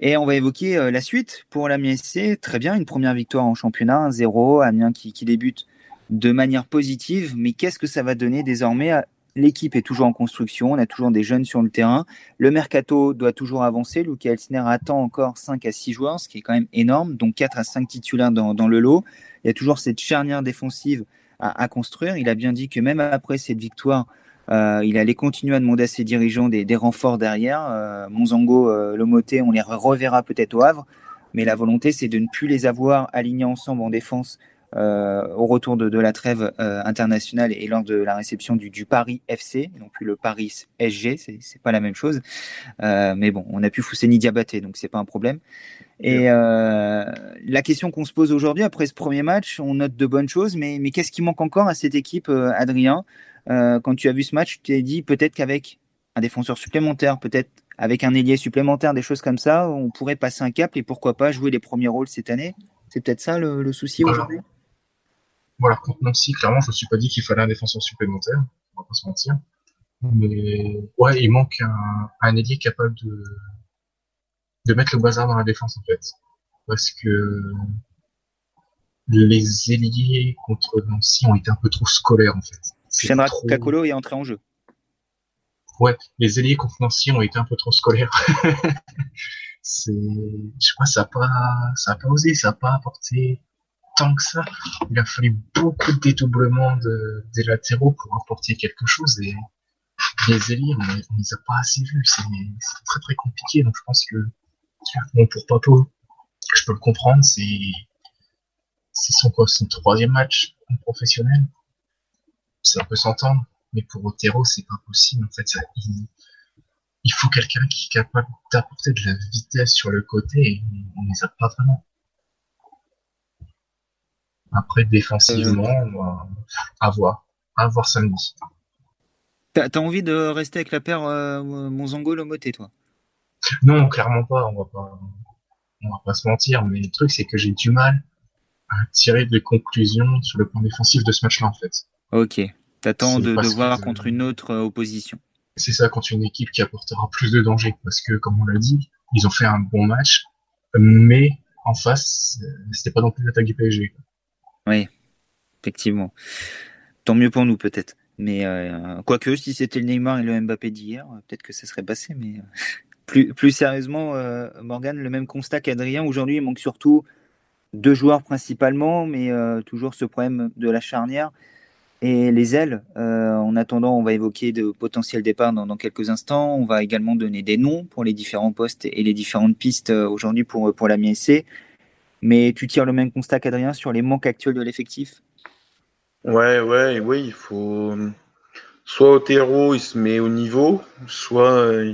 Et on va évoquer la suite pour l'Amiens SC. Très bien, une première victoire en championnat, 1-0, Amiens qui, débute de manière positive. Mais qu'est-ce que ça va donner désormais L'équipe est toujours en construction, on a toujours des jeunes sur le terrain. Le mercato doit toujours avancer. Luca Elsner attend encore 5 à 6 joueurs, ce qui est quand même énorme, donc 4 à 5 titulaires dans, le lot. Il y a toujours cette charnière défensive à, construire. Il a bien dit que même après cette victoire, euh, il allait continuer à demander à ses dirigeants des, des renforts derrière. Euh, Monzango, euh, Lomoté, on les reverra peut-être au Havre, mais la volonté, c'est de ne plus les avoir alignés ensemble en défense euh, au retour de, de la trêve euh, internationale et lors de la réception du, du Paris FC, non plus le Paris SG, c'est pas la même chose. Mais bon, on a pu Fousseni Diabaté, donc c'est pas un problème. Et euh, la question qu'on se pose aujourd'hui, après ce premier match, on note de bonnes choses, mais, mais qu'est-ce qui manque encore à cette équipe, Adrien? Euh, Quand tu as vu ce match, tu t'es dit peut-être qu'avec un défenseur supplémentaire, peut-être avec un ailier supplémentaire, des choses comme ça, on pourrait passer un cap et pourquoi pas jouer les premiers rôles cette année C'est peut-être ça le, le souci aujourd'hui? Voilà, contre Nancy, clairement, je ne me suis pas dit qu'il fallait un défenseur supplémentaire, on va pas se mentir. Mais ouais, il manque un, un ailier capable de, de mettre le bazar dans la défense, en fait. Parce que les ailiers contre Nancy ont été un peu trop scolaires, en fait. Shenra trop... Kakolo est entré en jeu. Ouais, les ailiers contre Nancy ont été un peu trop scolaires. c'est, je crois, ça a pas, ça a pas osé, ça a pas apporté tant que ça. Il a fallu beaucoup de dédoublements de, des latéraux pour apporter quelque chose et les ailiers, on, on les a pas assez vus. C'est très très compliqué. Donc je pense que bon, pour Papo, je peux le comprendre, c'est c'est son quoi, son troisième match en professionnel. Ça peut s'entendre, mais pour Otero, c'est pas possible. En fait, ça, il, il faut quelqu'un qui est capable d'apporter de la vitesse sur le côté et on les a pas vraiment. Après, défensivement, euh... à voir. À voir samedi. T'as as envie de rester avec la paire euh, Monzango Lomoté, toi? Non, clairement pas. On va pas, on va pas se mentir. Mais le truc, c'est que j'ai du mal à tirer des conclusions sur le plan défensif de ce match-là, en fait. Ok. T'attends de, de voir contre une autre euh, opposition. C'est ça, contre une équipe qui apportera plus de danger. Parce que, comme on l'a dit, ils ont fait un bon match. Mais en face, c'était pas non plus l'attaque du PSG. Oui, effectivement. Tant mieux pour nous, peut-être. Mais euh, quoique, si c'était le Neymar et le Mbappé d'hier, peut-être que ça serait passé. Mais plus, plus sérieusement, euh, Morgan, le même constat qu'Adrien. Aujourd'hui, il manque surtout deux joueurs principalement, mais euh, toujours ce problème de la charnière et les ailes. Euh, en attendant, on va évoquer de potentiels départs dans, quelques instants. On va également donner des noms pour les différents postes et les différentes pistes euh, aujourd'hui pour, pour la MSC. Mais tu tires le même constat qu'Adrien sur les manques actuels de l'effectif? Ouais, ouais, oui, il faut. Soit Otero, il se met au niveau, soit euh,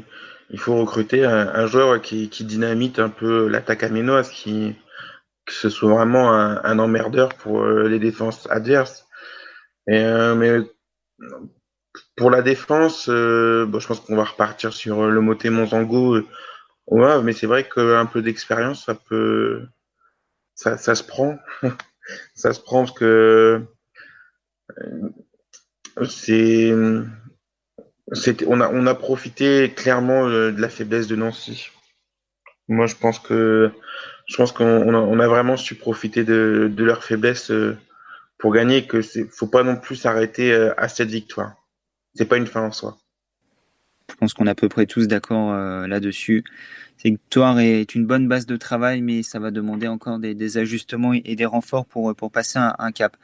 il faut recruter un, joueur qui, dynamite un peu l'attaque aménoise, qui que ce soit vraiment un, emmerdeur pour euh, les défenses adverses. Et, euh, mais pour la défense, euh, bon, je pense qu'on va repartir sur le moté Monzango. Ouais, mais c'est vrai qu'un peu d'expérience, ça peut, ça, ça se prend. ça se prend parce que c'est, c'est, on a, on a profité clairement de la faiblesse de Nancy. Moi, je pense que, je pense qu'on a, on a vraiment su profiter de, de leur faiblesse pour gagner. Que c'est, faut pas non plus s'arrêter à cette victoire. C'est pas une fin en soi. Je pense qu'on est à peu près tous d'accord euh, là-dessus. Cette victoire est une bonne base de travail, mais ça va demander encore des, ajustements et des renforts pour, pour passer un cap.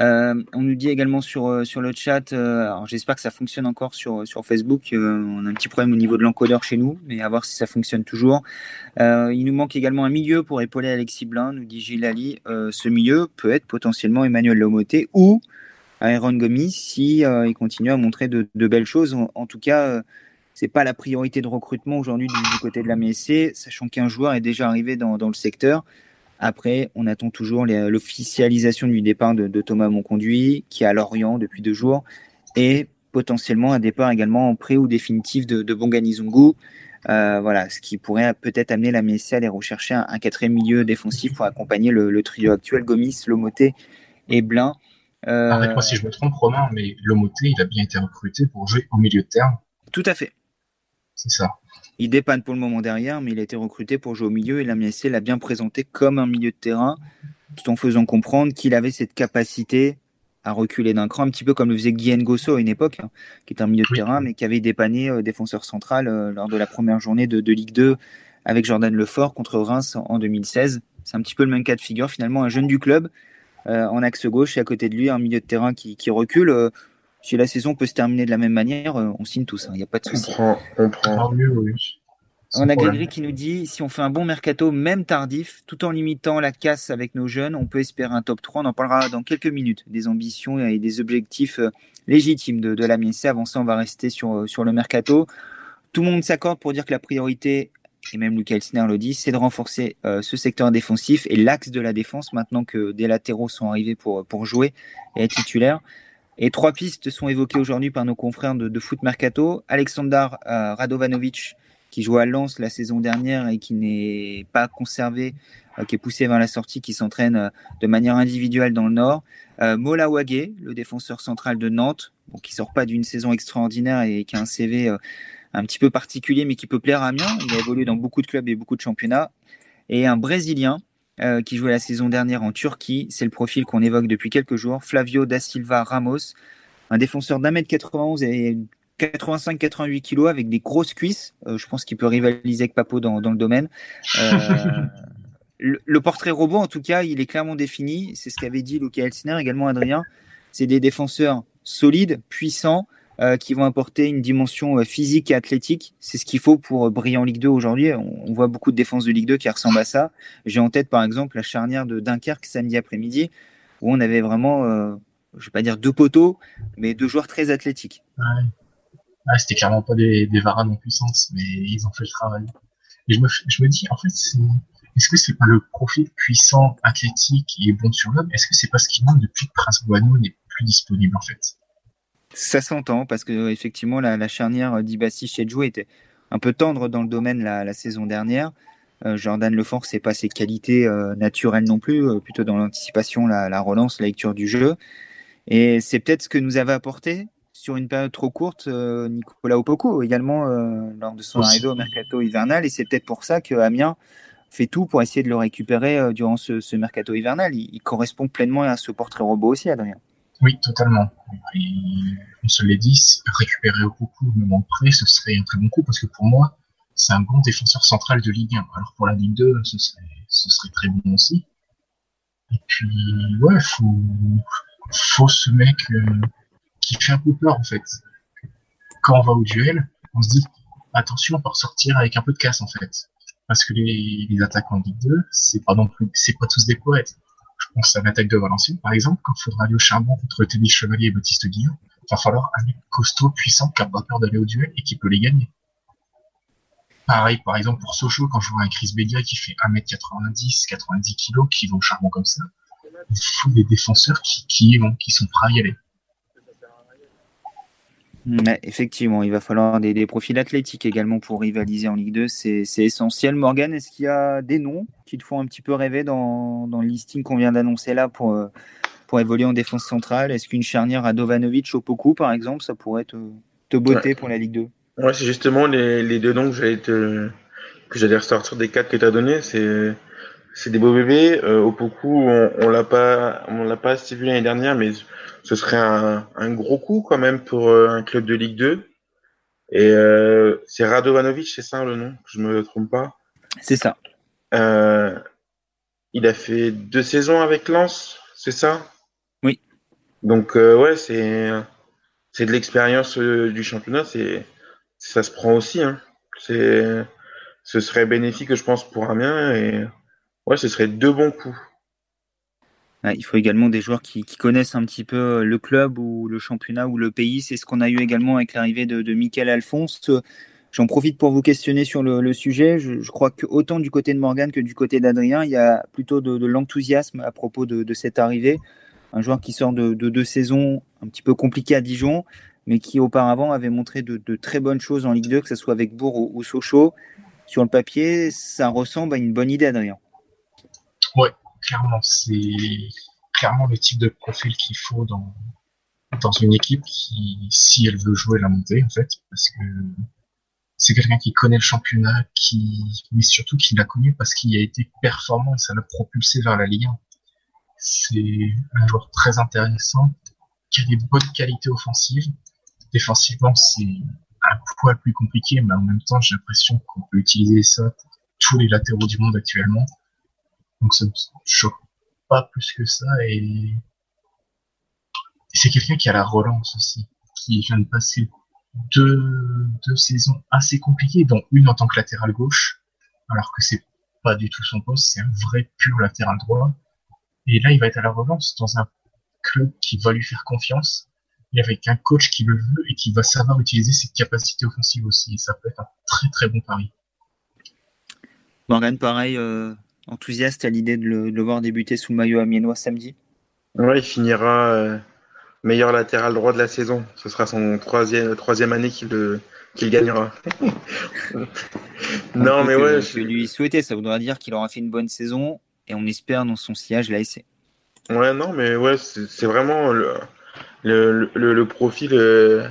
Euh, on nous dit également sur, sur le chat, euh, j'espère que ça fonctionne encore sur, sur Facebook, euh, on a un petit problème au niveau de l'encodeur chez nous, mais à voir si ça fonctionne toujours. Euh, il nous manque également un milieu pour épauler Alexis Blin, nous dit Gilles ce milieu peut être potentiellement Emmanuel Lomoté ou Aaron Gomis si euh, il continue à montrer de, belles choses. En, tout cas, euh, c'est pas la priorité de recrutement aujourd'hui du, du, côté de la MSC, sachant qu'un joueur est déjà arrivé dans, dans, le secteur. Après, on attend toujours l'officialisation du départ de, de Thomas Monconduit, qui est à Lorient depuis deux jours, et potentiellement un départ également en pré ou définitif de, de Bonganizungu. Euh, voilà, ce qui pourrait peut-être amener la MSC à aller rechercher un, un quatrième milieu défensif pour accompagner le, le trio actuel Gomis, Lomoté et Blin. Euh... Arrête-moi si je me trompe, Romain, mais Lomoté, il a bien été recruté pour jouer au milieu de terme. Tout à fait. C'est ça. Il dépanne pour le moment derrière, mais il a été recruté pour jouer au milieu et la MSC l'a bien présenté comme un milieu de terrain, tout en faisant comprendre qu'il avait cette capacité à reculer d'un cran, un petit peu comme le faisait Guy Ngosso à une époque, hein, qui est un milieu de terrain, mais qui avait dépanné euh, défenseur central euh, lors de la première journée de, Ligue 2 avec Jordan Lefort contre Reims en, 2016. C'est un petit peu le même cas de figure, finalement, un jeune du club euh, en axe gauche et à côté de lui un milieu de terrain qui, recule. Si la saison peut se terminer de la même manière, on signe tous, il hein, n'y a pas de souci. On prend, mieux, oui. On a Grégory qui nous dit si on fait un bon mercato, même tardif, tout en limitant la casse avec nos jeunes, on peut espérer un top 3. On en parlera dans quelques minutes des ambitions et des objectifs euh, légitimes de, de la MSC. Avant ça, on va rester sur, euh, sur le mercato. Tout le monde s'accorde pour dire que la priorité, et même Lucas Elsner le dit, c'est de renforcer euh, ce secteur défensif et l'axe de la défense maintenant que des latéraux sont arrivés pour, pour jouer et être titulaires. Et trois pistes sont évoquées aujourd'hui par nos confrères de, de Foot Mercato. Alexander Radovanovic, qui joue à Lens la saison dernière et qui n'est pas conservé, euh, qui est poussé vers la sortie, qui s'entraîne euh, de manière individuelle dans le Nord. Euh, Mola Wagé, le défenseur central de Nantes, bon, qui sort pas d'une saison extraordinaire et qui a un CV un petit peu particulier, mais qui peut plaire à Amiens. Il a évolué dans beaucoup de clubs et beaucoup de championnats. Et un Brésilien qui jouait la saison dernière en Turquie. C'est le profil qu'on évoque depuis quelques jours. Flavio da Silva Ramos, un défenseur d'un mètre 91 et 85-88 kilos avec des grosses cuisses. Euh, je pense qu'il peut rivaliser avec Papo dans, le domaine. Euh, le, portrait robot, en tout cas, il est clairement défini. C'est ce qu'avait dit Luca Elsner, également Adrien. C'est des défenseurs solides, puissants, euh, qui vont apporter une dimension physique et athlétique. C'est ce qu'il faut pour briller en Ligue 2 aujourd'hui. On, voit beaucoup de défenses de Ligue 2 qui ressemblent à ça. J'ai en tête, par exemple, la charnière de Dunkerque samedi après-midi, où on avait vraiment, je ne vais pas dire deux poteaux, mais deux joueurs très athlétiques. Ouais, c'était clairement pas des, des varans en puissance, mais ils ont fait le travail. Et je me, je dis, en fait, est-ce que c'est pas le profil puissant, athlétique et bon sur l'homme? Est-ce que c'est parce qu'il manque depuis que Prince Boano n'est plus disponible, en fait? Ça s'entend, parce que effectivement, la, la charnière d'Ibassi Chedjou était un peu tendre dans le domaine la, la saison dernière. Euh, Jordan Lefort, c'est pas ses qualités euh, naturelles non plus, euh, plutôt dans l'anticipation, la, la relance, la lecture du jeu. Et c'est peut-être ce que nous avait apporté sur une période trop courte euh, Nicolas Opoco également euh, lors de son arrivée au mercato hivernal et c'est peut-être pour ça que Amiens fait tout pour essayer de le récupérer euh, durant ce, mercato hivernal. Il, correspond pleinement à ce portrait robot aussi, Adrien. Oui, totalement. on se l'est dit, récupérer Opoku au moment près, ce serait un très bon coup parce que pour moi, c'est un bon défenseur central de Ligue 1. Alors pour la Ligue 2, ce serait, très bon aussi. Et puis, ouais, faut, faut ce mec qui fait un peu peur en fait. Quand on va au duel, on se dit attention, on peut ressortir avec un peu de casse en fait. Parce que les, les attaquants de Ligue 2, c'est pas non c'est pas tous des poètes. Pense à l'attaque de Valenciennes, par exemple, quand il faudra aller au charbon contre Teddy Chevalier et Baptiste Guillaume, il va falloir un mec costaud, puissant, qui a pas peur d'aller au duel et qui peut les gagner. Pareil, par exemple, pour Sochaux, quand je vois un Chris Bedia qui fait 1m90, 90 kg, qui va au charbon comme ça, il faut des défenseurs qui, qui vont, qui sont prêts à y aller effectivement, il va falloir des, profils athlétiques également pour rivaliser en Ligue 2. C'est essentiel. Morgan, est-ce qu'il y a des noms qui te font un petit peu rêver dans, le listing qu'on vient d'annoncer là pour, euh, pour évoluer en défense centrale? Est-ce qu'une charnière à Dovanovic au Poku, par exemple, ça pourrait te, te botter pour la Ligue 2 Ouais, c'est justement les, deux noms que j'allais te, que j'allais ressortir des quatre que tu as donnés. C'est c'est des beaux bébés. Euh, au Poku, on, on l'a pas on l'a pas vu l'année dernière, mais ce serait un, un, gros coup quand même pour euh, un club de Ligue 2. Et euh, c'est Radovanovic, c'est ça le nom, je me trompe pas. C'est ça. Euh, il a fait deux saisons avec Lens, c'est ça? Oui. Donc euh, ouais, c'est c'est de l'expérience du championnat, c'est ça se prend aussi. Hein. C'est ce serait bénéfique, je pense, pour Amiens et ouais, ce serait deux bons coups il faut également des joueurs qui, connaissent un petit peu euh, le club ou le championnat ou le pays. C'est ce qu'on a eu également avec l'arrivée de, de Michael Alphonse. J'en profite pour vous questionner sur le, sujet. Je, crois que autant du côté de Morgan que du côté d'Adrien, il y a plutôt de, l'enthousiasme à propos de, cette arrivée. Un joueur qui sort de, deux saisons un petit peu compliquées à Dijon, mais qui auparavant avait montré de, très bonnes choses en Ligue 2, que ce soit avec Bourg ou, ou Sochaux. Sur le papier, ça ressemble à une bonne idée, Adrien. Ouais, clairement, c'est clairement le type de profil qu'il faut dans, dans une équipe qui, si elle veut jouer la montée, en fait, parce que c'est quelqu'un qui connaît le championnat, qui, mais surtout qui l'a connu parce qu'il a été performant et ça l'a propulsé vers la Ligue 1. C'est un joueur très intéressant, qui a des bonnes qualités offensives. Défensivement, c'est un poil plus compliqué, mais en même temps, j'ai l'impression qu'on peut utiliser ça pour tous les latéraux du monde actuellement. Donc ça me choque pas plus que ça et, c'est quelqu'un qui a la relance aussi, qui vient de passer deux, deux saisons assez compliquées, dont une en tant que latéral gauche, alors que c'est pas du tout son poste, c'est un vrai pur latéral droit. Et là, il va être à la relance dans un club qui va lui faire confiance et avec un coach qui le veut et qui va savoir utiliser ses capacités offensives aussi. Et ça peut être un très très bon pari. Morgan, pareil, euh, enthousiaste à l'idée de, le, voir débuter sous le maillot amiénois samedi Ouais, il finira euh, meilleur latéral droit de la saison. Ce sera son troisième, troisième année qu'il qu'il gagnera. non, mais ouais. Je lui souhaiter, ça voudra dire qu'il aura fait une bonne saison et on espère dans son sillage l'ASC. Ouais, non, mais ouais, c'est vraiment le, le, le, profil euh,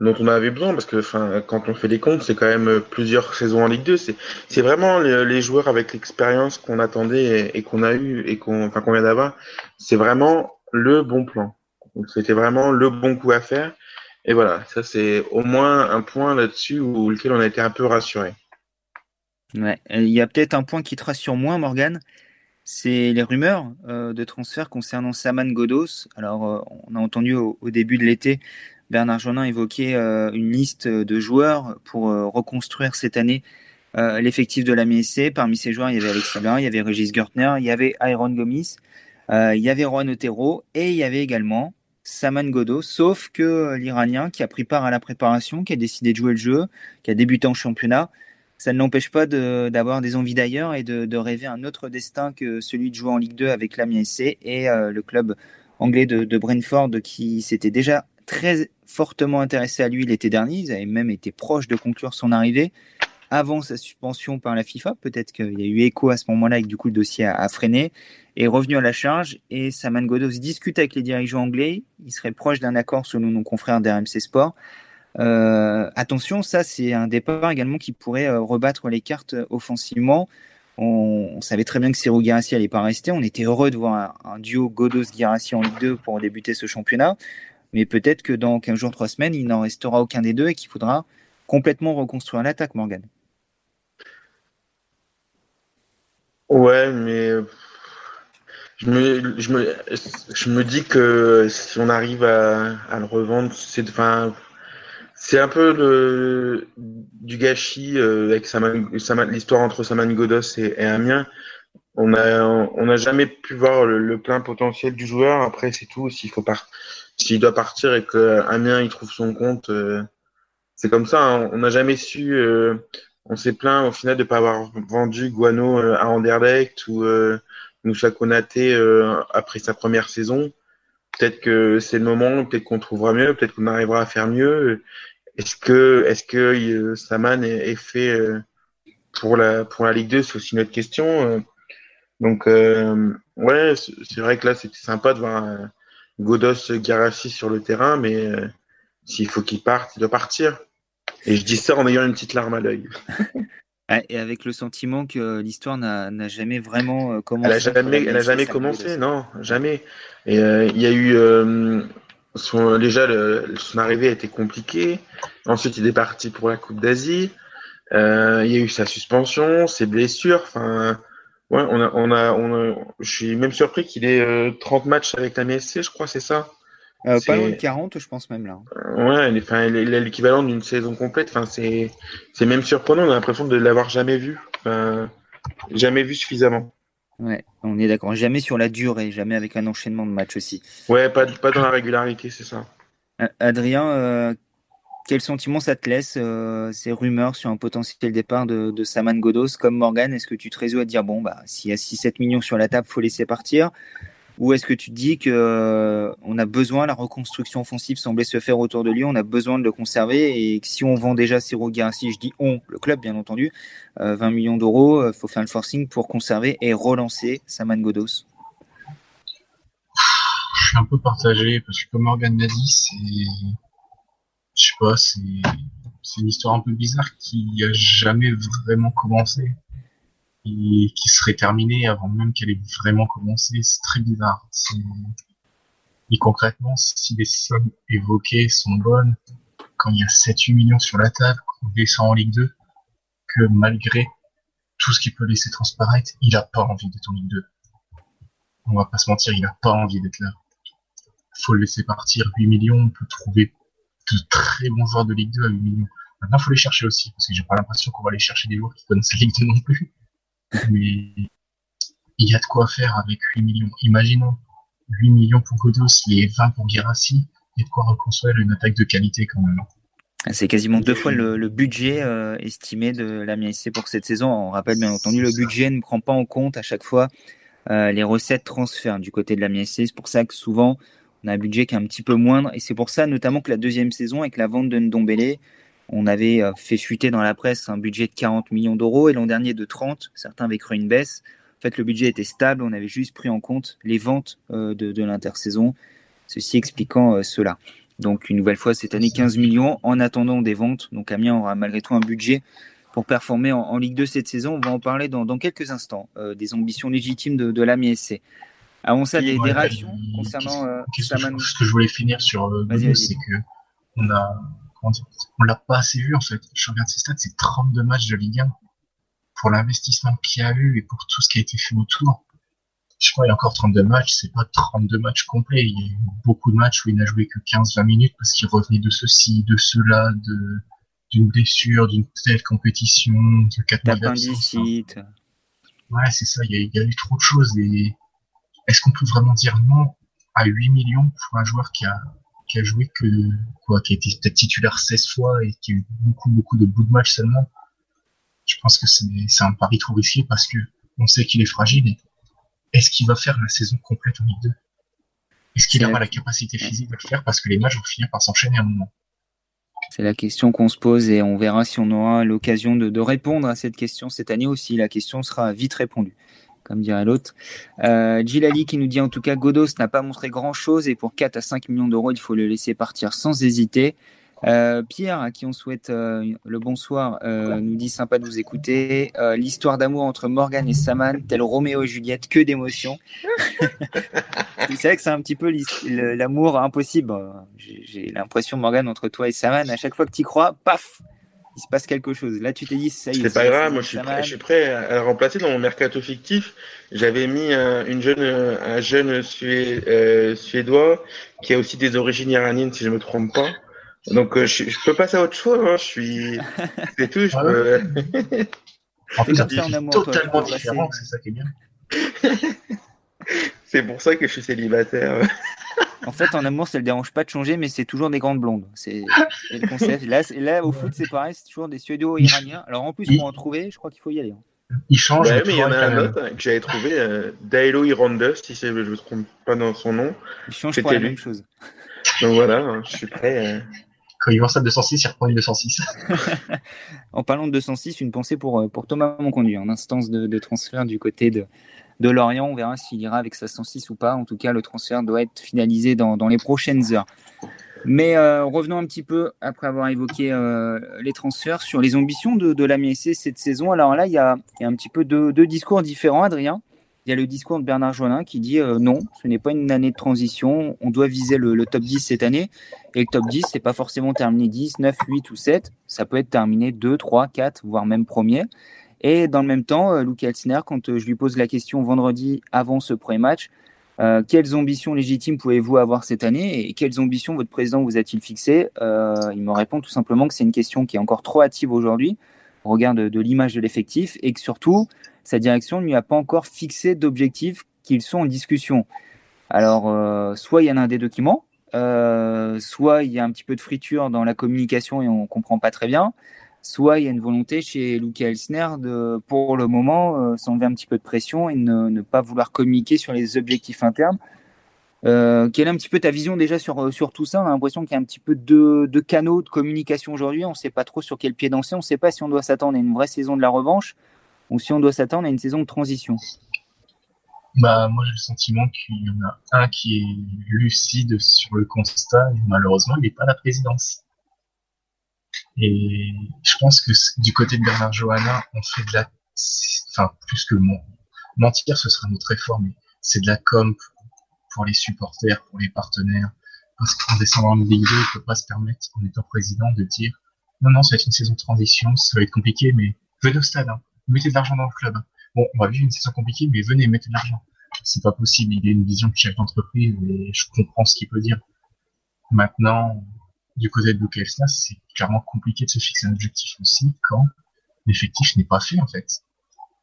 dont on avait besoin parce que quand on fait des comptes c'est quand même plusieurs saisons en Ligue 2 c'est vraiment les, joueurs avec l'expérience qu'on attendait et, qu'on a eu et qu'on vient d'avoir c'est vraiment le bon plan. C'était vraiment le bon coup à faire. Et voilà ça c'est au moins un point là-dessus où lequel on a été un peu rassuré. Ouais il y a peut-être un point qui te rassure moins Morgan c'est les rumeurs euh, de transfert concernant Saman Godos. Alors, euh, on a entendu au, début de l'été Bernard Jonin évoquer euh, une liste de joueurs pour reconstruire cette année l'effectif de la. Parmi ces joueurs, il y avait Alex Sabin, il y avait Régis Gertner, il y avait Aaron Gomis, il y avait Juan Otero et il y avait également Saman Godos, sauf que l'Iranien qui a pris part à la préparation, qui a décidé de jouer le jeu, qui a débuté en championnat, ça ne l'empêche pas d'avoir des envies d'ailleurs et de, rêver un autre destin que celui de jouer en Ligue 2 avec l'Amiens SC et euh, le club anglais de, de Brentford qui s'était déjà très fortement intéressé à lui l'été dernier. Ils avaient même été proches de conclure son arrivée avant sa suspension par la FIFA. Peut-être qu'il y a eu écho à ce moment-là et que du coup le dossier a, freiné. Est revenu à la charge et Saman Godos discute avec les dirigeants anglais. Il serait proche d'un accord selon nos confrères d'RMC Sport euh, attention, ça c'est un départ également qui pourrait euh, rebattre les cartes euh, offensivement. On, savait très bien que Serou Girassi n'allait pas rester. On était heureux de voir un, duo Godos-Girassi en Ligue 2 pour débuter ce championnat. Mais peut-être que dans 15 jours, 3 semaines, il n'en restera aucun des deux et qu'il faudra complètement reconstruire l'attaque, Morgan. Ouais, mais je me, dis que si on arrive à, le revendre, c'est, enfin, c'est un peu du gâchis euh, avec l'histoire entre Saman Godos et, Amiens. On n'a jamais pu voir le, plein potentiel du joueur. Après, c'est tout. S'il faut par... s'il doit partir et que Amiens il trouve son compte, euh, c'est comme ça. Hein. On n'a jamais su. Euh, on s'est plaint au final de ne pas avoir vendu Guano à Anderlecht ou Moussa Konaté après sa première saison peut-être que c'est le moment, peut-être qu'on trouvera mieux, peut-être qu'on arrivera à faire mieux. Est-ce que, est-ce que euh, Saman est, fait euh, pour la pour la Ligue 2 C'est aussi une autre question. Euh. Donc ouais, c'est vrai que là c'était sympa de voir Godos Garassi sur le terrain, mais s'il faut qu'il parte, il doit partir. Et je dis ça en ayant une petite larme à l'œil. Et avec le sentiment que l'histoire n'a jamais vraiment commencé. Elle n'a jamais, elle a jamais commencé, non, jamais. Et euh, il y a eu euh, son, déjà son arrivée a été compliquée. Ensuite, il est parti pour la Coupe d'Asie. Euh, il y a eu sa suspension, ses blessures. Enfin, ouais, on a, on a, on a, je suis même surpris qu'il ait 30 matchs avec la MSC, je crois, c'est ça. pas loin de 40, je pense même là. Ouais, il, enfin, il a l'équivalent d'une saison complète. Enfin, c'est, c'est même surprenant. On a l'impression de l'avoir jamais vu. Enfin, jamais vu suffisamment. Ouais, on est d'accord. Jamais sur la durée, jamais avec un enchaînement de matchs aussi. Ouais, pas, pas dans la régularité, c'est ça. Adrien, euh, quel sentiment ça te laisse, euh, ces rumeurs sur un potentiel départ de, Saman Godos comme Morgan? Est-ce que tu te résous à dire, bon, bah, s'il y a 6-7 millions sur la table, faut laisser partir? Ou est-ce que tu te dis que euh, on a besoin, la reconstruction offensive semblait se faire autour de lui, on a besoin de le conserver et que si on vend déjà Ciro si je dis on, le club bien entendu, 20 euh, millions d'euros, il euh, faut faire le forcing pour conserver et relancer Saman Godos Je suis un peu partagé parce que comme Morgan l'a dit, c'est. Je sais pas, c'est. une histoire un peu bizarre qui a jamais vraiment commencé et qui serait terminée avant même qu'elle ait vraiment commencé. C'est très bizarre. Et concrètement, si les sommes évoquées sont bonnes, quand il y a 7-8 millions sur la table, qu'on descend en Ligue 2, que malgré tout ce qu'il peut laisser transparaître, il a pas envie d'être en Ligue 2. On va pas se mentir, il a pas envie d'être là. Faut le laisser partir. 8 millions, on peut trouver de très bons joueurs de Ligue 2 à 8 millions. Maintenant, faut les chercher aussi, parce que j'ai pas l'impression qu'on va aller chercher des joueurs qui connaissent la Ligue 2 non plus. Mais il y a de quoi faire avec 8 millions. Imaginons 8 millions pour Godos, les 20 pour Guérassi, il y a de quoi reconstruire une attaque de qualité quand même. C'est quasiment deux fois le, budget euh, estimé de la MSC pour cette saison. On rappelle bien entendu, le budget ne prend pas en compte à chaque fois euh, les recettes transferts du côté de la MSC. C'est pour ça que souvent, on a un budget qui est un petit peu moindre. Et c'est pour ça notamment que la deuxième saison, avec la vente de Ndombele, on avait euh, fait fuiter dans la presse un budget de 40 millions d'euros et l'an dernier de 30. Certains avaient cru une baisse. En fait, le budget était stable. On avait juste pris en compte les ventes de, de l'intersaison. Ceci expliquant cela. Donc une nouvelle fois cette année 15 millions en attendant des ventes. Donc Amiens aura malgré tout un budget pour performer en, Ligue 2 cette saison. On va en parler dans, quelques instants euh, des ambitions légitimes de, de l'AMI SC. Avant ça, des, réactions concernant euh, Ce que je voulais finir sur euh, c'est que on a on l'a pas assez vu en fait. Je regarde ces stats, c'est 32 matchs de Ligue 1 pour l'investissement qu'il y a eu et pour tout ce qui a été fait autour je crois, il y a encore 32 matchs, c'est pas 32 matchs complets. Il y a eu beaucoup de matchs où il n'a joué que 15-20 minutes parce qu'il revenait de ceci, de cela, de, d'une blessure, d'une telle compétition, de 4 mois d'absence. Ouais, c'est ça, il y, a, il y, a, eu trop de choses. Et est-ce qu'on peut vraiment dire non à 8 millions pour un joueur qui a, qui a joué que, quoi, qui a été peut-être titulaire 16 fois et qui a eu beaucoup, beaucoup de bouts de match seulement? Je pense que c'est, c'est un pari trop risqué parce que on sait qu'il est fragile et est-ce qu'il va faire la saison complète en Ligue 2 Est-ce qu'il aura la capacité physique de le faire parce que les matchs vont finir par s'enchaîner à un moment? C'est la question qu'on se pose et on verra si on aura l'occasion de, répondre à cette question cette année aussi. La question sera vite répondue, comme dirait l'autre. Euh, Gilali qui nous dit en tout cas Godos n'a pas montré grand-chose et pour 4 à 5 millions d'euros, il faut le laisser partir sans hésiter. Euh, Pierre, à qui on souhaite euh, le bonsoir, euh, nous dit sympa de vous écouter. L'histoire d'amour entre Morgan et Saman, tel Roméo et Juliette, que d'émotions. c'est vrai que c'est un petit peu l'amour impossible. J'ai l'impression, Morgan, entre toi et Saman, à chaque fois que tu crois, paf, il se passe quelque chose. Là, tu t'es dit, ça y est. C'est pas grave, moi je suis, prêt, je suis, prêt, à remplacer dans mon mercato fictif. J'avais mis un, une jeune, un jeune suédois qui a aussi des origines iraniennes, si je me trompe pas. Donc, euh, je, peux passer à autre chose. Hein. Je suis. C'est tout. Je ah peux... en fait, c'est totalement différent. C'est ça qui est bien. c'est pour ça que je suis célibataire. en fait, en amour, ça ne le dérange pas de changer, mais c'est toujours des grandes blondes. C'est le concept. Là, là, au foot, c'est pareil. C'est toujours des suédo-iraniens. Alors, en plus, pour en trouver, je crois qu'il faut y aller. Hein. Il change. Ouais, mais il y en a un autre que j'avais trouvé, euh, Dailo si je ne me trompe pas dans son nom. Il change pas la même chose. Donc voilà, hein, je suis prêt. Euh quand il voit ça de 206, il reprend une 206. en parlant de 206, une pensée pour, euh, pour Thomas Monconduit, en instance de, transfert du côté de, de Lorient. On verra s'il ira avec sa 106 ou pas. En tout cas, le transfert doit être finalisé dans, dans les prochaines heures. Mais euh, revenons un petit peu, après avoir évoqué euh, les transferts, sur les ambitions de, la MSC cette saison. Alors là, il y a, y a un petit peu deux, discours différents, Adrien. Il y a le discours de Bernard Jonin qui dit euh, non, ce n'est pas une année de transition, on doit viser le, top 10 cette année. Et le top 10, c'est pas forcément terminé 10, 9, 8 ou 7, ça peut être terminé 2, 3, 4, voire même premier. Et dans le même temps, euh, Elsner, quand euh, je lui pose la question vendredi avant ce premier match, quelles ambitions légitimes pouvez-vous avoir cette année et quelles ambitions votre président vous a-t-il fixé Il me répond tout simplement que c'est une question qui est encore trop hâtive aujourd'hui au regard de l'image de l'effectif et que surtout, sa direction ne lui a pas encore fixé d'objectifs qu'ils sont en discussion. Alors, euh, soit il y en a un des documents, euh, soit il y a un petit peu de friture dans la communication et on comprend pas très bien, soit il y a une volonté chez Luca Elsner de, pour le moment, euh, s'enlever un petit peu de pression et ne, pas vouloir communiquer sur les objectifs internes. quelle est un petit peu ta vision déjà sur, sur tout ça? On a l'impression qu'il y a un petit peu de, de canaux de communication aujourd'hui. On ne sait pas trop sur quel pied danser. On ne sait pas si on doit s'attendre à une vraie saison de la revanche ou si on doit s'attendre à une saison de transition bah, moi, j'ai le sentiment qu'il y en a un qui est lucide sur le constat, et malheureusement, il n'est pas la présidence. Et je pense que du côté de Bernard Johanna, on fait de la, enfin, plus que mentir, ce sera notre effort, mais c'est de la com pour les supporters, pour les partenaires. Parce qu'en descendant en Ligue 2, il peut pas se permettre, en étant président, de dire non, non, ça va être une saison de transition, ça va être compliqué, mais venez au stade, hein. mettez de l'argent dans le club. Bon, on va vivre une saison compliquée, mais venez, mettez de l'argent. C'est pas possible, il a une vision de chef d'entreprise et je comprends ce qu'il peut dire. Maintenant, du côté de Luke c'est clairement compliqué de se fixer un objectif aussi quand l'effectif n'est pas fait, en fait.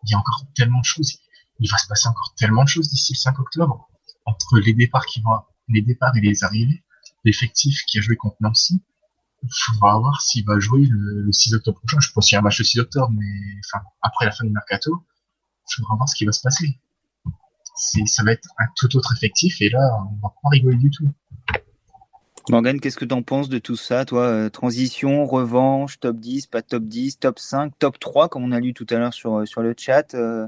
Il y a encore tellement de choses. Il va se passer encore tellement de choses d'ici le 5 octobre. Entre les départs qui vont, les départs et les arrivées, l'effectif qui a joué contre Nancy, il faudra voir s'il va jouer le, 6 octobre prochain. Je pense qu'il y a un match le 6 octobre, mais enfin, après la fin du mercato, il faudra voir ce qui va se passer. Ça va être un tout autre effectif et là, on va pas rigoler du tout. Morgan, qu'est-ce que tu en penses de tout ça, toi euh, Transition, revanche, top 10, pas top 10, top 5, top 3, comme on a lu tout à l'heure sur, sur le chat. Euh,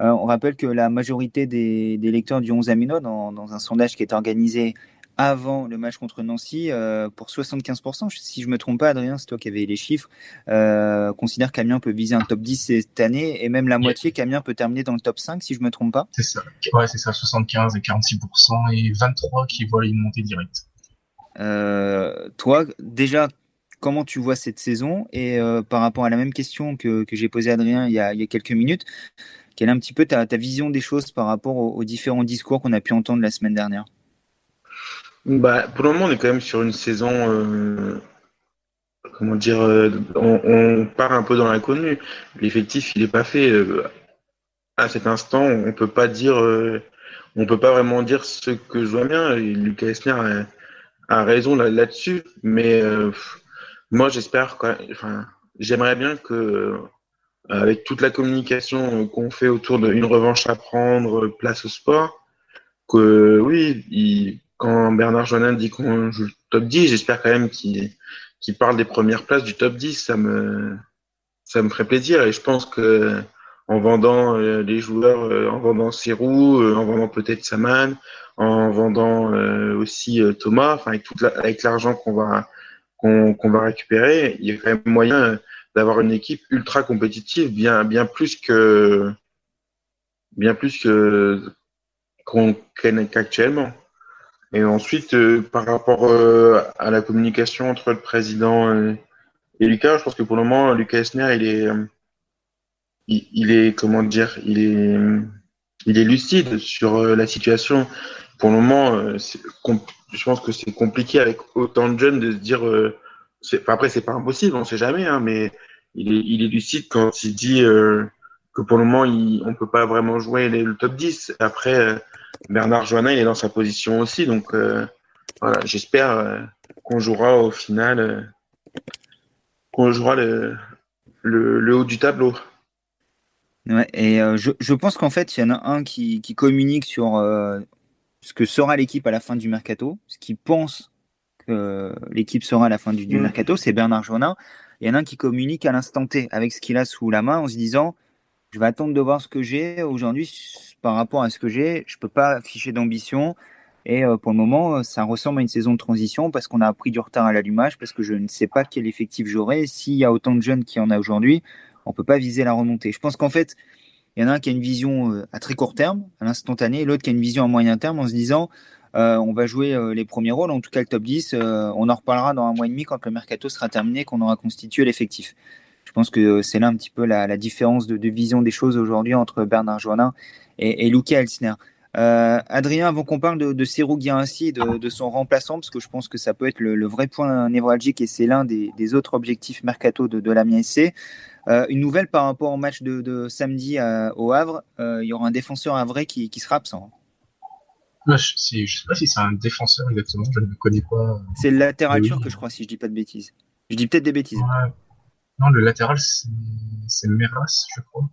euh, on rappelle que la majorité des, des lecteurs du 11 Amino, dans, dans, un sondage qui est organisé avant le match contre Nancy, pour 75%, si je me trompe pas, Adrien, c'est toi qui avais les chiffres, considère qu'Amiens peut viser un top 10 cette année, et même la moitié qu'Amiens peut terminer dans le top 5, si je me trompe pas. C'est ça, ouais, c'est ça, 75 et 46%, et 23 qui voient une montée directe. Euh, toi, déjà, comment tu vois cette saison Et euh, par rapport à la même question que, j'ai posée à Adrien il y, a, quelques minutes, quelle est un petit peu ta, vision des choses par rapport aux, différents discours qu'on a pu entendre la semaine dernière? Bah, Pour le moment, on est quand même sur une saison. Euh, comment dire on, part un peu dans l'inconnu. L'effectif, il n'est pas fait. à cet instant, on peut pas dire. on peut pas vraiment dire ce que je vois bien. Lucas Esner a raison là-dessus, mais euh, moi j'espère, enfin, j'aimerais bien que euh, avec toute la communication qu'on fait autour d'une revanche à prendre, place au sport, que oui, quand Bernard Joannin dit qu'on joue top 10, j'espère quand même qu'il parle des premières places du top 10, ça me ça me ferait plaisir et je pense que en vendant euh, les joueurs, en vendant Serou, en vendant peut-être Saman, en vendant euh, aussi euh, Thomas, enfin avec toute avec l'argent qu'on va qu'on va récupérer, il y a quand même moyen d'avoir une équipe ultra compétitive, bien bien plus que bien plus que qu'on qu'actuellement. Et ensuite, euh, par rapport à la communication entre le président et, Lucas, je pense que pour le moment, Lucas Esner, il est, il, est, comment dire, il est, il est lucide sur la situation pour le moment, euh, je pense que c'est compliqué avec autant de jeunes de se dire. Euh, enfin, après, c'est pas impossible, on sait jamais, hein, mais il est, il est lucide quand il dit euh, que pour le moment, on peut pas vraiment jouer le top 10. Après, Bernard Joannin, il est dans sa position aussi, donc voilà, j'espère qu'on jouera au final, qu'on jouera le, le, haut du tableau. Ouais, et je, je, pense qu'en fait, il y en a un qui, qui communique sur ce que sera l'équipe à la fin du mercato, ce qu'il pense que l'équipe sera à la fin du, mm. mercato, c'est Bernard Jonin. Il y en a un qui communique à l'instant T avec ce qu'il a sous la main en se disant je vais attendre de voir ce que j'ai aujourd'hui par rapport à ce que j'ai. Je peux pas afficher d'ambition. Et euh, pour le moment, ça ressemble à une saison de transition parce qu'on a pris du retard à l'allumage, parce que je ne sais pas quel effectif j'aurai. S'il y a autant de jeunes qu'il y en a aujourd'hui, on peut pas viser la remontée. Je pense qu'en fait, il y en a un qui a une vision euh, à très court terme, à l'instantané, l'autre qui a une vision à moyen terme en se disant euh, on va jouer euh, les premiers rôles, en tout cas le top 10. on en reparlera dans un mois et demi quand le mercato sera terminé, qu'on aura constitué l'effectif. Je pense que c'est là un petit peu la, différence de, vision des choses aujourd'hui entre Bernard Joannin et, Luca Elsner. Adrien, avant qu'on parle de, de ainsi de, son remplaçant, parce que je pense que ça peut être le, vrai point névralgique et c'est l'un des, autres objectifs mercato de, de la MSC. Euh, une nouvelle par rapport au match de, samedi au Havre, euh, il y aura un défenseur à vrai qui, sera absent. je ne sais pas si c'est un défenseur exactement, je ne le connais pas. C'est le latéral que je crois, si je dis pas de bêtises. Je dis peut-être des bêtises. Non, le latéral, c'est Meras, je crois.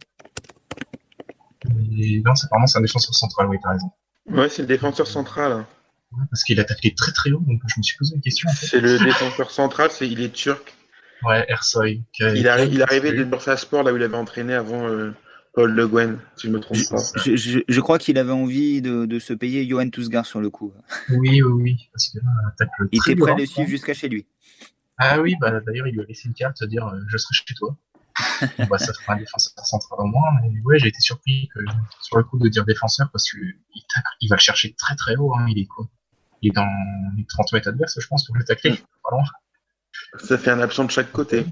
Et non, c'est vraiment un défenseur central, oui, as raison. Ouais, c'est le défenseur central. parce qu'il attaqué très très haut, donc je me suis posé une question. C'est le défenseur central, c'est il est turc. Ouais, Ersoy. Il, il arrivait de Bursa Sport, là où il avait entraîné avant euh, Paul Le Guen, si je me trompe pas. Je, crois qu'il avait envie de, se payer Johan Tousgar sur le coup. Oui, oui, oui. Parce que, il était prêt à le suivre jusqu'à chez lui. Ah oui, bah, d'ailleurs, il lui a laissé une carte, dire euh, je serai chez toi. bah, ça fera un défenseur central au moins. Mais ouais, j'ai été surpris que, sur le coup de dire défenseur parce qu'il il va le chercher très très haut. Hein, il est quoi? Il est dans les 30 mètres adverses, je pense, pour le tacler. Ça fait un absent de chaque côté.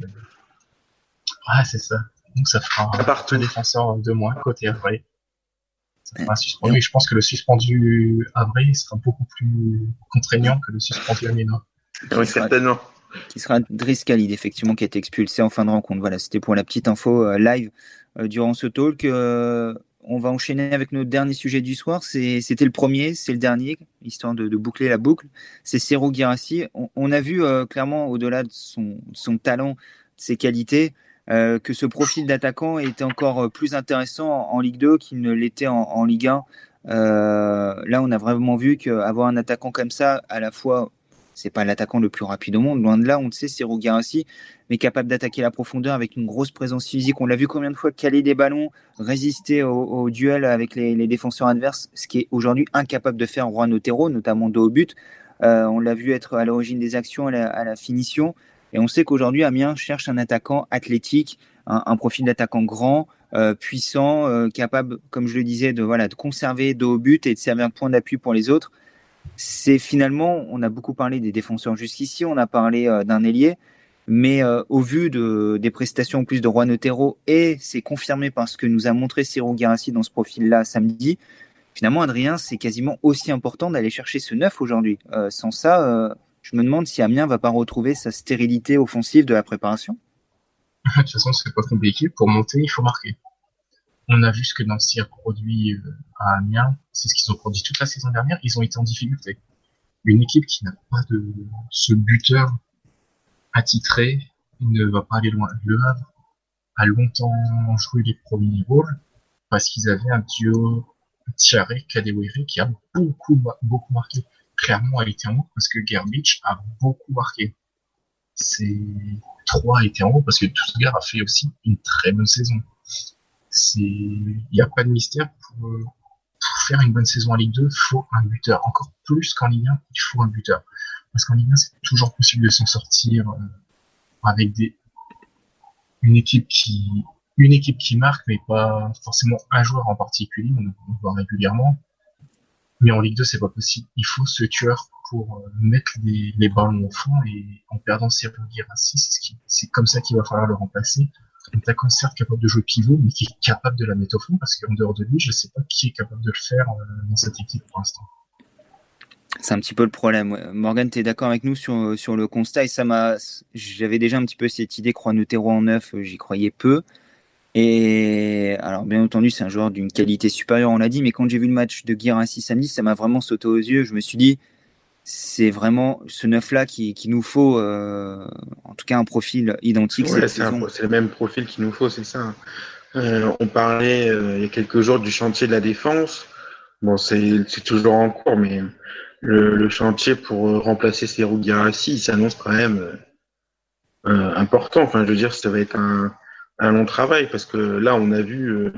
Ah, c'est ça. Donc ça fera un défenseur de moins côté après. suspendu. je pense que le suspendu Avril sera beaucoup plus contraignant que le suspendu Amina. Oui, certainement. Qui sera Driss Khalid, effectivement, qui a été expulsé en fin de rencontre. Voilà, c'était pour la petite info euh, live euh, durant ce talk. Euh, on va enchaîner avec notre dernier sujet du soir. C'était le premier, c'est le dernier, histoire de, boucler la boucle. C'est Serro Girassi. On, a vu clairement, au-delà de son, talent, ses qualités, euh, que ce profil d'attaquant était encore plus intéressant en, Ligue 2 qu'il ne l'était en, Ligue 1. Euh, là, on a vraiment vu qu'avoir un attaquant comme ça, à la fois, c'est pas l'attaquant le plus rapide au monde, loin de là, on le sait, c'est Garassi, mais capable d'attaquer la profondeur avec une grosse présence physique. On l'a vu combien de fois caler des ballons, résister au, duel avec les, défenseurs adverses, ce qui est aujourd'hui incapable de faire Juan Otero, notamment dos au but. Euh, on l'a vu être à l'origine des actions, à la finition. Et on sait qu'aujourd'hui, Amiens cherche un attaquant athlétique, un, profil d'attaquant grand, euh, puissant, euh, capable, comme je le disais, de, voilà, de conserver de haut but et de servir de point d'appui pour les autres. C'est finalement, on a beaucoup parlé des défenseurs jusqu'ici, on a parlé euh, d'un ailier, mais au vu de, des prestations en plus de Juan Otero, et c'est confirmé par ce que nous a montré Ciro Guerassi dans ce profil-là samedi, finalement, Adrien, c'est quasiment aussi important d'aller chercher ce neuf aujourd'hui. sans ça, je me demande si Amiens va pas retrouver sa stérilité offensive de la préparation. de toute façon, c'est pas compliqué. Pour monter, il faut marquer. On a vu ce que Nancy a produit euh, à Amiens. C'est ce qu'ils ont produit toute la saison dernière. Ils ont été en difficulté. Une équipe qui n'a pas de ce buteur attitré ne va pas aller loin. Le Havre a longtemps joué les premiers rôles parce qu'ils avaient un duo Thierry Kadewere qui a beaucoup, beaucoup marqué clairement a été en haut parce que Gerbich a beaucoup marqué. C'est 3 été en haut parce que Tousgar a fait aussi une très bonne saison. Il n'y a pas de mystère pour, faire une bonne saison en Ligue 2, il faut un buteur. Encore plus qu'en Ligue 1, il faut un buteur. Parce qu'en Ligue 1, c'est toujours possible de s'en sortir euh, avec des, une équipe qui, une équipe qui marque, mais pas forcément un joueur en particulier, on, on voit régulièrement. Mais en Ligue 2, c'est pas possible. Il faut ce tueur pour euh, mettre les, les ballons au fond et en perdant Sergio Girassi, c'est comme ça qu'il va falloir le remplacer. Attaquant certes capable de jouer pivot, mais qui est capable de la mettre au fond, parce qu'en dehors de lui, je sais pas qui est capable de le faire euh, dans cette équipe pour l'instant. C'est un petit peu le problème. Morgan, tu es d'accord avec nous sur, sur le constat et ça m'a. J'avais déjà un petit peu cette idée, croix Notero en neuf, j'y croyais peu. Et alors, bien entendu, c'est un joueur d'une qualité supérieure, on l'a dit, mais quand j'ai vu le match de Guirassi samedi, ça m'a vraiment sauté aux yeux. Je me suis dit, c'est vraiment ce neuf-là qui, qui, nous faut, euh, en tout cas, un profil identique. c'est le même profil qu'il nous faut, c'est ça. Euh, on parlait euh, il y a quelques jours du chantier de la défense. Bon, c'est toujours en cours, mais le, le chantier pour remplacer Serou Guirassi, il s'annonce quand même important. Enfin, je veux dire, ça va être un un long travail parce que là, on a vu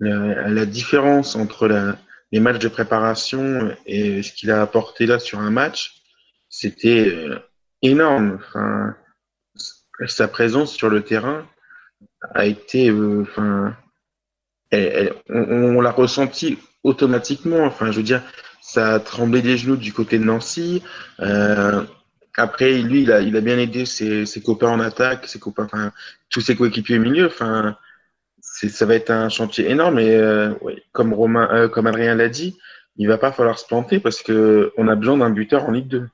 la, différence entre les matchs de préparation et ce qu'il a apporté là sur un match. C'était euh, énorme. Sa présence sur le terrain a été, euh, enfin, on, l'a ressenti automatiquement. Enfin, je veux dire, ça a tremblé des genoux du côté de Nancy. Après, lui, il a, il a bien aidé ses, ses copains en attaque, ses copains, enfin, tous ses coéquipiers au milieu. Enfin, ça va être un chantier énorme. Et euh, comme Romain, euh, comme Adrien l'a dit, il va pas falloir se planter parce que on a besoin d'un buteur en Ligue 2.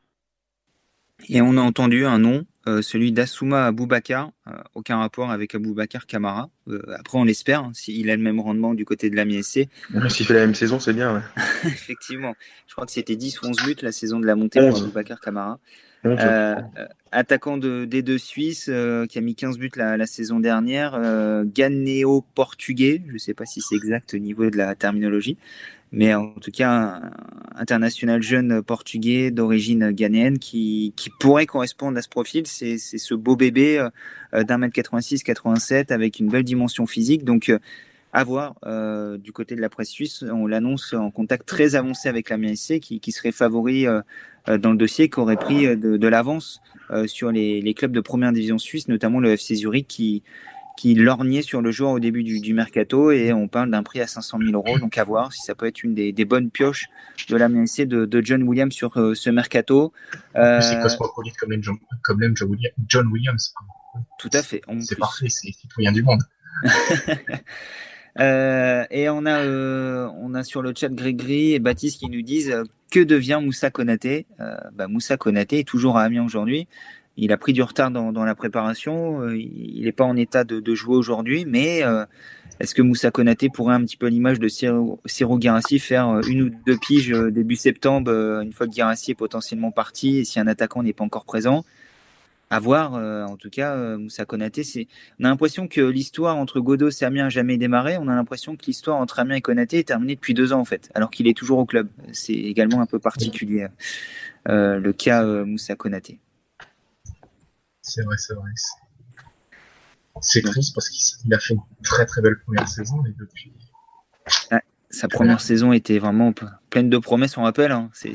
Et on a entendu un nom, euh, celui d'Assouma Aboubakar, aucun rapport avec Aboubakar Kamara. après, on l'espère, hein, s'il a le même rendement du côté de la MSC. S'il fait la même saison, c'est bien. Effectivement. Je crois que c'était 10 ou 11 buts la saison de la montée pour Aboubakar Kamara. Euh, attaquant de, des deux Suisses euh, qui a mis 15 buts la, saison dernière, euh, portugais je ne sais pas si c'est exact au niveau de la terminologie, mais en tout cas international jeune portugais d'origine ghanéenne qui, qui, pourrait correspondre à ce profil. C'est ce beau bébé euh, d'un mètre 86, 87 avec une belle dimension physique. Donc à voir du côté de la presse suisse, on l'annonce en contact très avancé avec la MSC qui, qui serait favori dans le dossier qui aurait pris de, l'avance sur les, les, clubs de première division suisse, notamment le FC Zurich qui, qui lorgnait sur le joueur au début du, mercato et on parle d'un prix à 500 000 euros. Donc à voir si ça peut être une des, bonnes pioches de la MNC de, John Williams sur euh, ce mercato. Euh, c'est cosmopolite comme l'aime comme John Williams. Tout à fait. C'est parfait, c'est citoyen du monde. Euh, et on a, on a sur le chat Grégory et Baptiste qui nous disent que devient Moussa Konaté? Bah, Moussa Konaté est toujours à Amiens aujourd'hui. Il a pris du retard dans, la préparation. Euh, il n'est pas en état de, jouer aujourd'hui, mais euh, est-ce que Moussa Konaté pourrait un petit peu l'image de Ciro, Ciro faire euh, une ou deux piges début septembre, une fois que Guirassi est potentiellement parti et si un attaquant n'est pas encore présent? À voir, en tout cas, Moussa Konaté, c'est. On a l'impression que l'histoire entre Godot et Amiens n'a jamais démarré. On a l'impression que l'histoire entre Amiens et Konaté est terminée depuis deux ans, en fait, alors qu'il est toujours au club. C'est également un peu particulier, le cas Moussa Konaté. C'est vrai, c'est vrai. C'est triste parce qu'il a fait une très très belle première saison et depuis. Sa première saison était vraiment pleine de promesses, on rappelle. Hein. C'est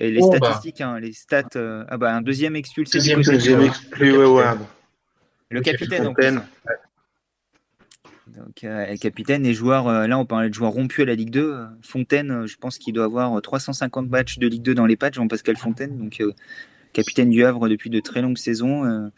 les oh, bah. statistiques, hein, les stats. Euh, ah bah un deuxième expulsé. Deuxième, deuxième expulsé, ouais, ouais. Le, capitaine. capitaine. Donc, euh, capitaine et joueur, euh, là on parlait de joueur rompu à la Ligue 2. Fontaine, je pense qu'il doit avoir 350 matchs de Ligue 2 dans les patchs, Jean-Pascal Fontaine. Donc capitaine du Havre depuis de très longues saisons.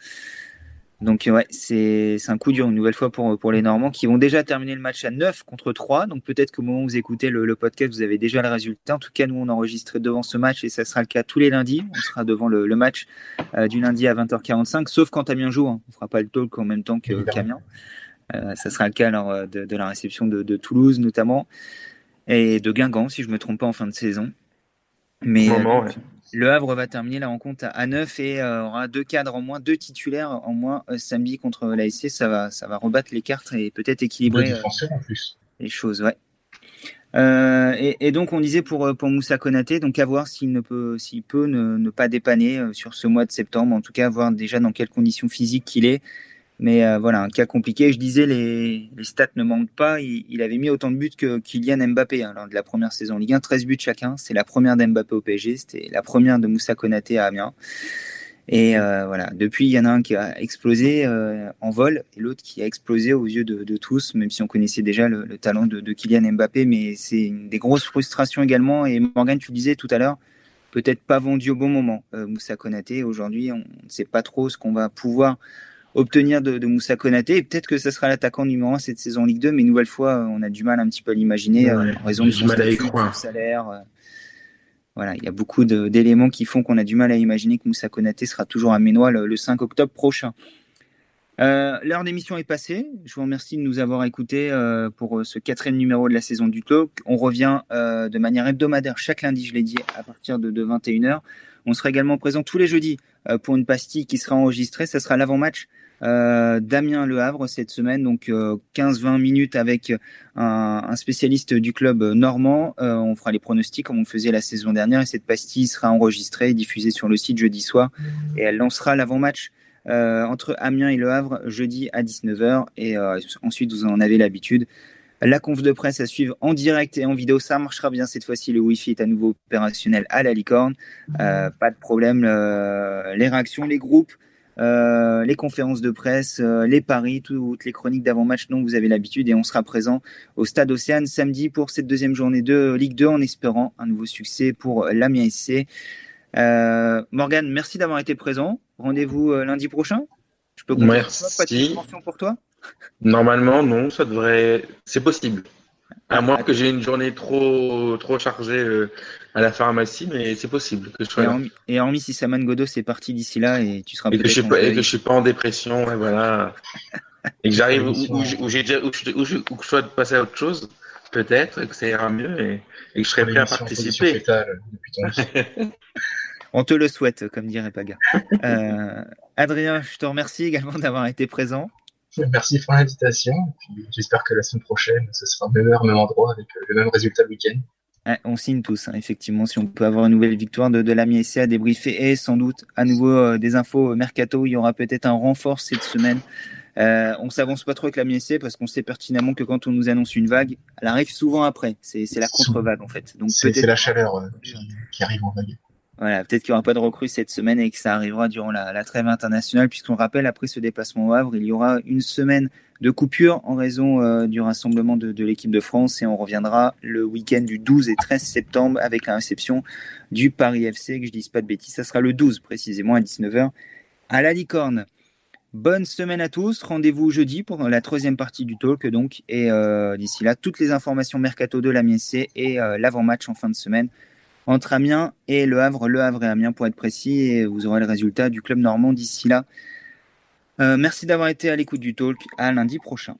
Euh. donc ouais, c'est un coup dur une nouvelle fois pour, pour les Normands qui vont déjà terminer le match à 9 contre 3. Donc peut-être qu'au moment où vous écoutez le, podcast, vous avez déjà le résultat. En tout cas, nous, on enregistre devant ce match et ça sera le cas tous les lundis. On sera devant le, match euh, du lundi à 20h45, sauf quand Amiens joue. Hein. On ne fera pas le talk en même temps que qu'Amiens. Euh, ça sera le cas lors de, la réception de, Toulouse notamment et de Guingamp, si je ne me trompe pas, en fin de saison. Mais le Havre va terminer la rencontre à 9 et euh, aura deux cadres en moins, deux titulaires en moins euh, samedi contre l'ASC. Ça va, ça va rebattre les cartes et peut-être équilibrer euh, en plus. les choses. Ouais. Et, donc on disait pour, pour Moussa Konaté, donc à voir s'il ne peut, s'il peut ne, pas dépanner sur ce mois de septembre, en tout cas voir déjà dans quelles conditions physiques qu'il est mais euh, voilà, un cas compliqué. Je disais, les, stats ne manquent pas. Il, avait mis autant de buts que Kylian Mbappé hein, lors de la première saison Ligue 1, 13 buts chacun. C'est la première d'Mbappé au PSG, c'était la première de Moussa Konaté à Amiens. Et euh, voilà, depuis, il y en a un qui a explosé euh, en vol et l'autre qui a explosé aux yeux de, tous, même si on connaissait déjà le, le talent de, Kylian Mbappé. Mais c'est des grosses frustrations également. Et Morgan, tu disais tout à l'heure, peut-être pas vendu au bon moment, Moussa Konaté. Aujourd'hui, on ne sait pas trop ce qu'on va pouvoir obtenir de, Moussa Konaté. peut-être que ce sera l'attaquant numéro 1 cette saison Ligue 2, mais une nouvelle fois, on a du mal un petit peu à l'imaginer euh, en raison de son statut, de son salaire. Euh. voilà, il y a beaucoup d'éléments qui font qu'on a du mal à imaginer que Moussa Konaté sera toujours à Ménois le, 5 octobre prochain. Euh, l'heure d'émission est passée. Je vous remercie de nous avoir écoutés pour ce quatrième numéro de la saison du talk. On revient de manière hebdomadaire chaque lundi, je l'ai dit, à partir de, de 21h. On sera également présent tous les jeudis pour une pastille qui sera enregistrée. Ce sera l'avant-match euh, Damien Le Havre cette semaine, donc 15-20 euh, minutes avec un, spécialiste du club normand. Euh, on fera les pronostics comme on faisait la saison dernière et cette pastille sera enregistrée et diffusée sur le site jeudi soir et elle lancera l'avant-match entre Amiens et Le Havre jeudi à 19h et ensuite vous en avez l'habitude. La conf de presse à suivre en direct et en vidéo, ça marchera bien cette fois-ci. Le Wi-Fi est à nouveau opérationnel à la licorne. pas de problème. les réactions, les groupes, euh, les conférences de presse, euh, les paris, toutes les chroniques d'avant-match dont vous avez l'habitude. Et on sera présent au Stade Océane samedi pour cette deuxième journée de Ligue 2 en espérant un nouveau succès pour l'Amiens SC. Euh, Morgan, merci d'avoir été présent. Rendez-vous lundi prochain. Je peux compter Pas de pour toi Normalement, non, ça devrait. C'est possible. À moins que j'ai une journée trop, trop chargée euh, à la pharmacie, mais c'est possible que je sois. Et hormis, si Saman Godot c'est parti d'ici là et tu seras. Et que je suis pas, et que je suis pas en dépression, et voilà. et que j'arrive où, j'ai déjà, où, je, où, je, sois de passer à autre chose, peut-être, que ça ira mieux et, que je serai prêt à participer. On te le souhaite, comme dirait Paga. Euh, Adrien, je te remercie également d'avoir été présent. Merci pour l'invitation. J'espère que la semaine prochaine, ce sera même heure, même endroit, avec euh, le même résultat le week-end. on signe tous, hein, effectivement. Si on peut avoir une nouvelle victoire de, de l'AMI à débriefer et sans doute à nouveau euh, des infos mercato, il y aura peut-être un renfort cette semaine. Euh, on s'avance pas trop avec la SC parce qu'on sait pertinemment que quand on nous annonce une vague, elle arrive souvent après. C'est la contre-vague en fait. Donc c'est la chaleur qui, arrive en vague. Voilà, peut-être qu'il n'y aura pas de recrue cette semaine et que ça arrivera durant la, trêve internationale, puisqu'on rappelle, après ce déplacement au Havre, il y aura une semaine de coupure en raison euh, du rassemblement de, l'équipe de France et on reviendra le week-end du 12 et 13 septembre avec la réception du Paris FC, que je dise pas de bêtises, ça sera le 12 précisément à 19h à la Licorne. Bonne semaine à tous. Rendez-vous jeudi pour la troisième partie du talk. Donc, et euh, d'ici là, toutes les informations mercato de la MSC et euh, l'avant-match en fin de semaine entre Amiens et Le Havre, Le Havre et Amiens pour être précis, et vous aurez le résultat du club normand d'ici là. Euh, merci d'avoir été à l'écoute du talk. À lundi prochain.